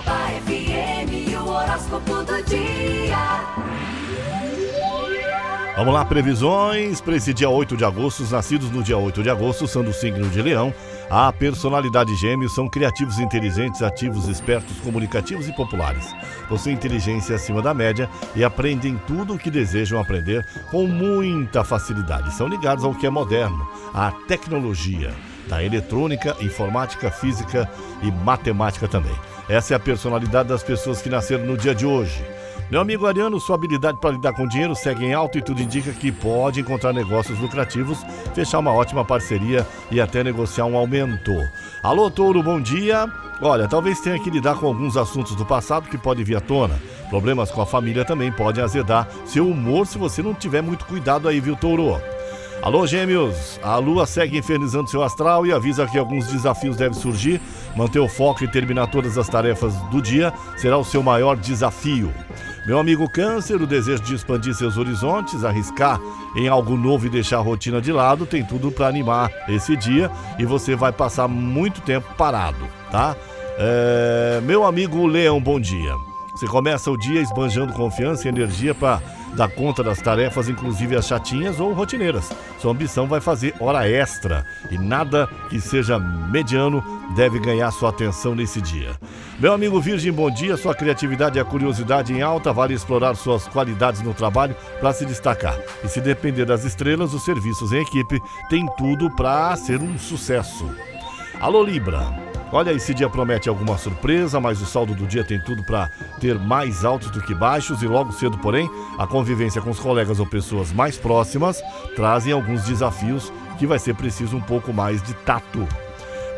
FM, o horóscopo do dia. Vamos lá, previsões para esse dia 8 de agosto. Os nascidos no dia 8 de agosto são do signo de Leão. A personalidade gêmeos são criativos, inteligentes, ativos, espertos, comunicativos e populares. Possuem inteligência acima da média e aprendem tudo o que desejam aprender com muita facilidade. São ligados ao que é moderno, à tecnologia, da eletrônica, informática, física e matemática também. Essa é a personalidade das pessoas que nasceram no dia de hoje. Meu amigo Ariano, sua habilidade para lidar com dinheiro segue em alto e tudo indica que pode encontrar negócios lucrativos, fechar uma ótima parceria e até negociar um aumento. Alô, Touro, bom dia. Olha, talvez tenha que lidar com alguns assuntos do passado que podem vir à tona. Problemas com a família também podem azedar seu humor se você não tiver muito cuidado aí, viu, Touro? Alô, gêmeos! A lua segue infernizando seu astral e avisa que alguns desafios devem surgir. Manter o foco e terminar todas as tarefas do dia será o seu maior desafio. Meu amigo Câncer, o desejo de expandir seus horizontes, arriscar em algo novo e deixar a rotina de lado, tem tudo para animar esse dia e você vai passar muito tempo parado, tá? É... Meu amigo Leão, bom dia. Você começa o dia esbanjando confiança e energia para dar conta das tarefas, inclusive as chatinhas ou rotineiras. Sua ambição vai fazer hora extra e nada que seja mediano deve ganhar sua atenção nesse dia. Meu amigo Virgem, bom dia. Sua criatividade e a curiosidade em alta vale explorar suas qualidades no trabalho para se destacar. E se depender das estrelas, os serviços em equipe têm tudo para ser um sucesso. Alô Libra. Olha, esse dia promete alguma surpresa, mas o saldo do dia tem tudo para ter mais altos do que baixos e logo cedo, porém, a convivência com os colegas ou pessoas mais próximas trazem alguns desafios que vai ser preciso um pouco mais de tato.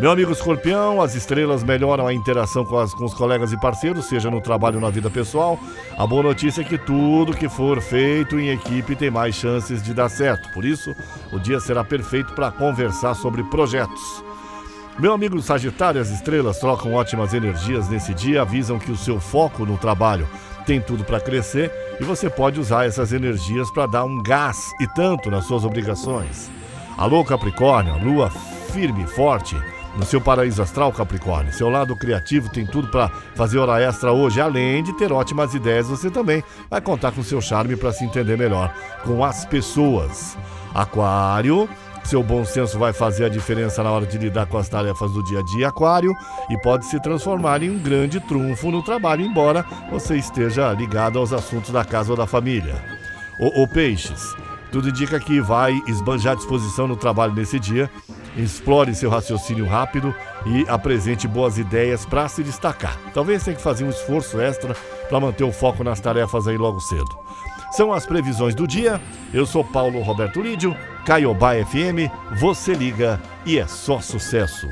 Meu amigo escorpião, as estrelas melhoram a interação com, as, com os colegas e parceiros, seja no trabalho ou na vida pessoal. A boa notícia é que tudo que for feito em equipe tem mais chances de dar certo. Por isso, o dia será perfeito para conversar sobre projetos. Meu amigo Sagitário, as estrelas trocam ótimas energias nesse dia, avisam que o seu foco no trabalho tem tudo para crescer e você pode usar essas energias para dar um gás e tanto nas suas obrigações. Alô, Capricórnio, lua firme e forte no seu paraíso astral, Capricórnio. Seu lado criativo tem tudo para fazer hora extra hoje, além de ter ótimas ideias, você também vai contar com seu charme para se entender melhor com as pessoas. Aquário, seu bom senso vai fazer a diferença na hora de lidar com as tarefas do dia a dia, Aquário, e pode se transformar em um grande trunfo no trabalho, embora você esteja ligado aos assuntos da casa ou da família. O, o Peixes, tudo indica que vai esbanjar disposição no trabalho nesse dia. Explore seu raciocínio rápido e apresente boas ideias para se destacar. Talvez tenha que fazer um esforço extra para manter o foco nas tarefas aí logo cedo. São as previsões do dia. Eu sou Paulo Roberto Lídio, Caiobá FM. Você liga e é só sucesso.